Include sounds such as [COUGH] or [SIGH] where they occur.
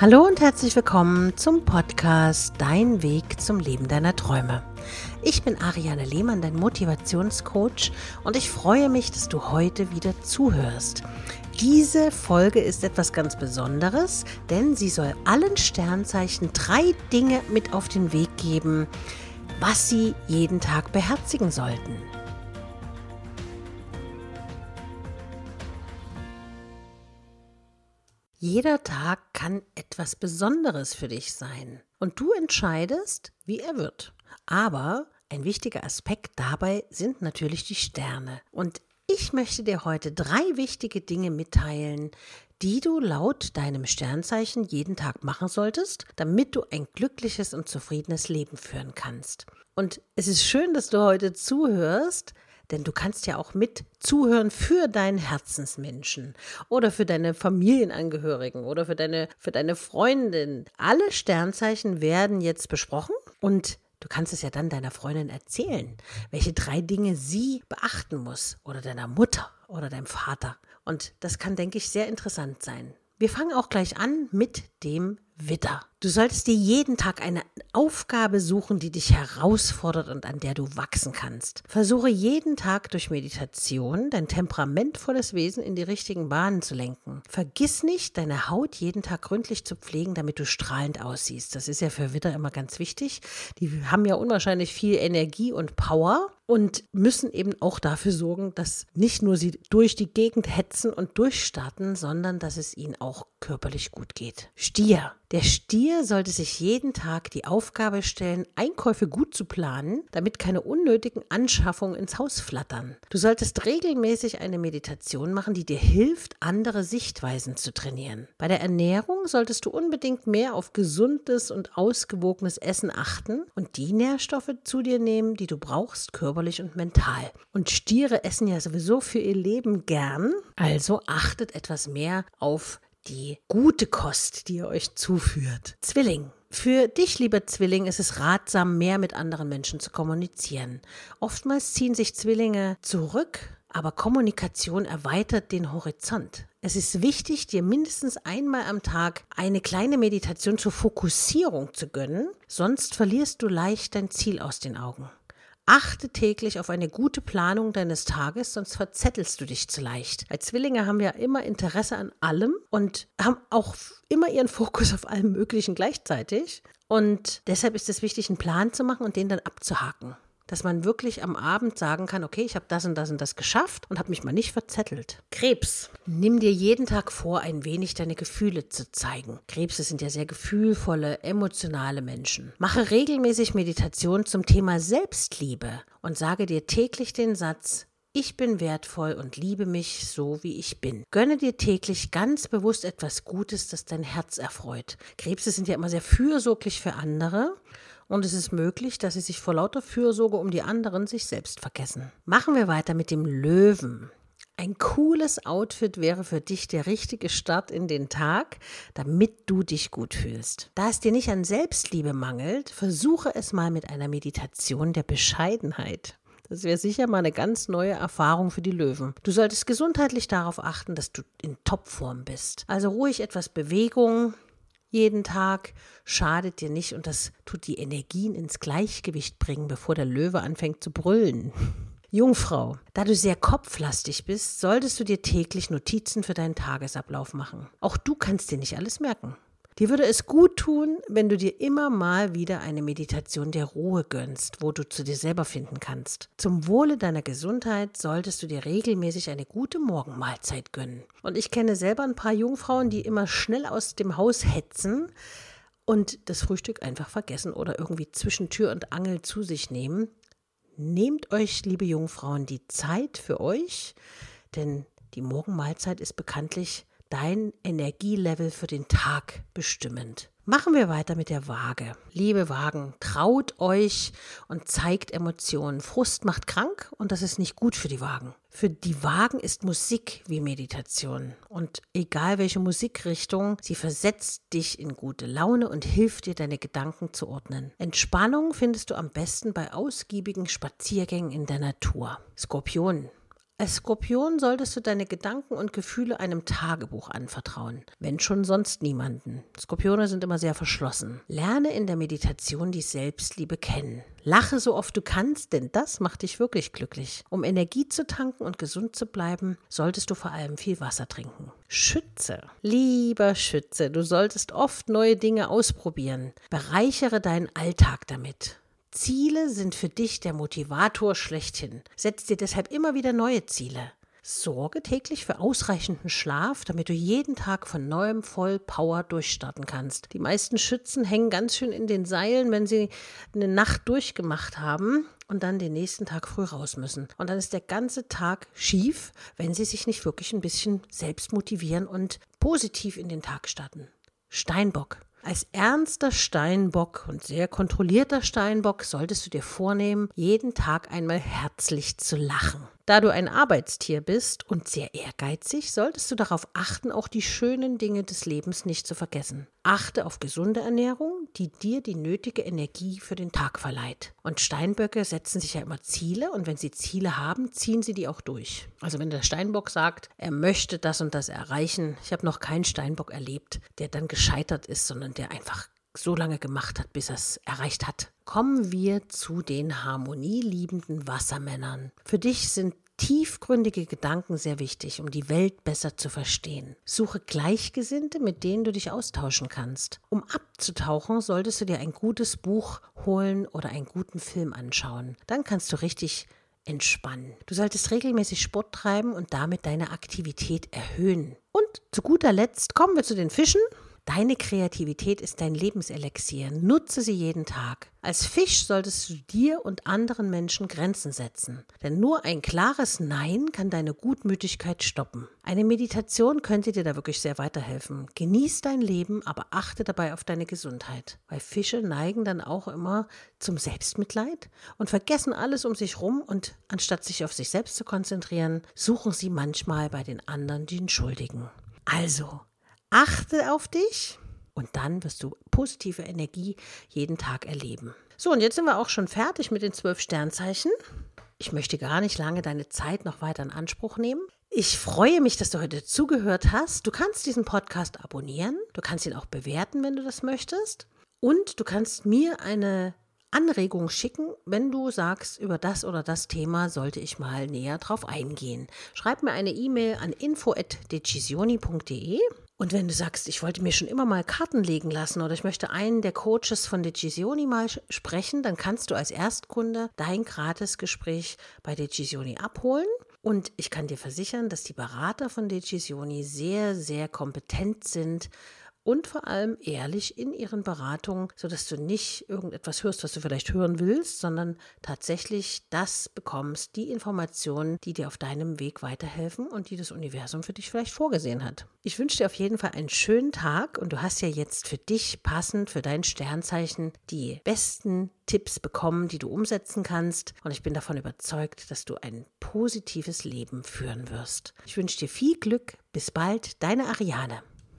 Hallo und herzlich willkommen zum Podcast Dein Weg zum Leben deiner Träume. Ich bin Ariane Lehmann, dein Motivationscoach und ich freue mich, dass du heute wieder zuhörst. Diese Folge ist etwas ganz Besonderes, denn sie soll allen Sternzeichen drei Dinge mit auf den Weg geben, was sie jeden Tag beherzigen sollten. Jeder Tag kann etwas Besonderes für dich sein und du entscheidest, wie er wird. Aber ein wichtiger Aspekt dabei sind natürlich die Sterne. Und ich möchte dir heute drei wichtige Dinge mitteilen, die du laut deinem Sternzeichen jeden Tag machen solltest, damit du ein glückliches und zufriedenes Leben führen kannst. Und es ist schön, dass du heute zuhörst, denn du kannst ja auch mit zuhören für deinen Herzensmenschen oder für deine Familienangehörigen oder für deine, für deine Freundin. Alle Sternzeichen werden jetzt besprochen und Du kannst es ja dann deiner Freundin erzählen, welche drei Dinge sie beachten muss oder deiner Mutter oder deinem Vater. Und das kann, denke ich, sehr interessant sein. Wir fangen auch gleich an mit dem Witter. Du solltest dir jeden Tag eine Aufgabe suchen, die dich herausfordert und an der du wachsen kannst. Versuche jeden Tag durch Meditation dein temperamentvolles Wesen in die richtigen Bahnen zu lenken. Vergiss nicht, deine Haut jeden Tag gründlich zu pflegen, damit du strahlend aussiehst. Das ist ja für Witter immer ganz wichtig. Die haben ja unwahrscheinlich viel Energie und Power und müssen eben auch dafür sorgen, dass nicht nur sie durch die Gegend hetzen und durchstarten, sondern dass es ihnen auch körperlich gut geht. Stier. Der Stier sollte sich jeden Tag die Aufgabe stellen, Einkäufe gut zu planen, damit keine unnötigen Anschaffungen ins Haus flattern. Du solltest regelmäßig eine Meditation machen, die dir hilft, andere Sichtweisen zu trainieren. Bei der Ernährung solltest du unbedingt mehr auf gesundes und ausgewogenes Essen achten und die Nährstoffe zu dir nehmen, die du brauchst, körperlich und mental. Und Stiere essen ja sowieso für ihr Leben gern, also achtet etwas mehr auf die gute Kost, die ihr euch zuführt. Zwilling. Für dich, lieber Zwilling, ist es ratsam, mehr mit anderen Menschen zu kommunizieren. Oftmals ziehen sich Zwillinge zurück, aber Kommunikation erweitert den Horizont. Es ist wichtig, dir mindestens einmal am Tag eine kleine Meditation zur Fokussierung zu gönnen, sonst verlierst du leicht dein Ziel aus den Augen. Achte täglich auf eine gute Planung deines Tages, sonst verzettelst du dich zu leicht. Als Zwillinge haben wir immer Interesse an allem und haben auch immer ihren Fokus auf allem Möglichen gleichzeitig. Und deshalb ist es wichtig, einen Plan zu machen und den dann abzuhaken dass man wirklich am Abend sagen kann, okay, ich habe das und das und das geschafft und habe mich mal nicht verzettelt. Krebs. Nimm dir jeden Tag vor, ein wenig deine Gefühle zu zeigen. Krebse sind ja sehr gefühlvolle, emotionale Menschen. Mache regelmäßig Meditation zum Thema Selbstliebe und sage dir täglich den Satz, ich bin wertvoll und liebe mich so, wie ich bin. Gönne dir täglich ganz bewusst etwas Gutes, das dein Herz erfreut. Krebse sind ja immer sehr fürsorglich für andere und es ist möglich, dass sie sich vor lauter Fürsorge um die anderen sich selbst vergessen. Machen wir weiter mit dem Löwen. Ein cooles Outfit wäre für dich der richtige Start in den Tag, damit du dich gut fühlst. Da es dir nicht an Selbstliebe mangelt, versuche es mal mit einer Meditation der Bescheidenheit. Das wäre sicher mal eine ganz neue Erfahrung für die Löwen. Du solltest gesundheitlich darauf achten, dass du in Topform bist. Also ruhig etwas Bewegung, jeden Tag schadet dir nicht und das tut die Energien ins Gleichgewicht bringen, bevor der Löwe anfängt zu brüllen. [LAUGHS] Jungfrau, da du sehr kopflastig bist, solltest du dir täglich Notizen für deinen Tagesablauf machen. Auch du kannst dir nicht alles merken. Dir würde es gut tun, wenn du dir immer mal wieder eine Meditation der Ruhe gönnst, wo du zu dir selber finden kannst. Zum Wohle deiner Gesundheit solltest du dir regelmäßig eine gute Morgenmahlzeit gönnen. Und ich kenne selber ein paar Jungfrauen, die immer schnell aus dem Haus hetzen und das Frühstück einfach vergessen oder irgendwie zwischen Tür und Angel zu sich nehmen. Nehmt euch, liebe Jungfrauen, die Zeit für euch, denn die Morgenmahlzeit ist bekanntlich dein Energielevel für den Tag bestimmend. Machen wir weiter mit der Waage. Liebe Wagen, traut euch und zeigt Emotionen. Frust macht krank und das ist nicht gut für die Wagen. Für die Wagen ist Musik wie Meditation. Und egal welche Musikrichtung, sie versetzt dich in gute Laune und hilft dir, deine Gedanken zu ordnen. Entspannung findest du am besten bei ausgiebigen Spaziergängen in der Natur. Skorpion, Als Skorpion solltest du deine Gedanken und Gefühle einem Tagebuch anvertrauen, wenn schon sonst niemanden. Skorpione sind immer sehr verschlossen. Lerne in der Meditation die Selbstliebe kennen. Lache so oft du kannst, denn das macht dich wirklich glücklich. Um Energie zu tanken und gesund zu bleiben, solltest du vor allem viel Wasser trinken. Schütze, lieber Schütze, du solltest oft neue Dinge ausprobieren. Bereichere deinen Alltag damit. Ziele sind für dich der Motivator schlechthin. Setz dir deshalb immer wieder neue Ziele. Sorge täglich für ausreichenden Schlaf, damit du jeden Tag von neuem voll Power durchstarten kannst. Die meisten Schützen hängen ganz schön in den Seilen, wenn sie eine Nacht durchgemacht haben und dann den nächsten Tag früh raus müssen. Und dann ist der ganze Tag schief, wenn sie sich nicht wirklich ein bisschen selbst motivieren und positiv in den Tag starten. Steinbock. Als ernster Steinbock und sehr kontrollierter Steinbock solltest du dir vornehmen, jeden Tag einmal herzlich zu lachen. Da du ein Arbeitstier bist und sehr ehrgeizig, solltest du darauf achten, auch die schönen Dinge des Lebens nicht zu vergessen. Achte auf gesunde Ernährung, die dir die nötige Energie für den Tag verleiht. Und Steinböcke setzen sich ja immer Ziele und wenn sie Ziele haben, ziehen sie die auch durch. Also wenn der Steinbock sagt, er möchte das und das erreichen, ich habe noch keinen Steinbock erlebt, der dann gescheitert ist, sondern der einfach so lange gemacht hat, bis er es erreicht hat. Kommen wir zu den harmonieliebenden Wassermännern. Für dich sind tiefgründige Gedanken sehr wichtig, um die Welt besser zu verstehen. Suche Gleichgesinnte, mit denen du dich austauschen kannst. Um abzutauchen, solltest du dir ein gutes Buch holen oder einen guten Film anschauen. Dann kannst du richtig entspannen. Du solltest regelmäßig Sport treiben und damit deine Aktivität erhöhen. Und zu guter Letzt kommen wir zu den Fischen. Deine Kreativität ist dein Lebenselixier. Nutze sie jeden Tag. Als Fisch solltest du dir und anderen Menschen Grenzen setzen. Denn nur ein klares Nein kann deine Gutmütigkeit stoppen. Eine Meditation könnte dir da wirklich sehr weiterhelfen. Genieß dein Leben, aber achte dabei auf deine Gesundheit. Weil Fische neigen dann auch immer zum Selbstmitleid und vergessen alles um sich rum und anstatt sich auf sich selbst zu konzentrieren, suchen sie manchmal bei den anderen den Schuldigen. Also, Achte auf dich und dann wirst du positive Energie jeden Tag erleben. So, und jetzt sind wir auch schon fertig mit den zwölf Sternzeichen. Ich möchte gar nicht lange deine Zeit noch weiter in Anspruch nehmen. Ich freue mich, dass du heute zugehört hast. Du kannst diesen Podcast abonnieren. Du kannst ihn auch bewerten, wenn du das möchtest. Und du kannst mir eine Anregung schicken, wenn du sagst, über das oder das Thema sollte ich mal näher drauf eingehen. Schreib mir eine E-Mail an info.decisioni.de und wenn du sagst, ich wollte mir schon immer mal Karten legen lassen oder ich möchte einen der Coaches von Decisioni mal sprechen, dann kannst du als Erstkunde dein Gratisgespräch bei Decisioni abholen. Und ich kann dir versichern, dass die Berater von Decisioni sehr, sehr kompetent sind und vor allem ehrlich in ihren Beratungen, sodass du nicht irgendetwas hörst, was du vielleicht hören willst, sondern tatsächlich das bekommst, die Informationen, die dir auf deinem Weg weiterhelfen und die das Universum für dich vielleicht vorgesehen hat. Ich wünsche dir auf jeden Fall einen schönen Tag und du hast ja jetzt für dich passend, für dein Sternzeichen, die besten Tipps bekommen, die du umsetzen kannst. Und ich bin davon überzeugt, dass du ein positives Leben führen wirst. Ich wünsche dir viel Glück. Bis bald, deine Ariane.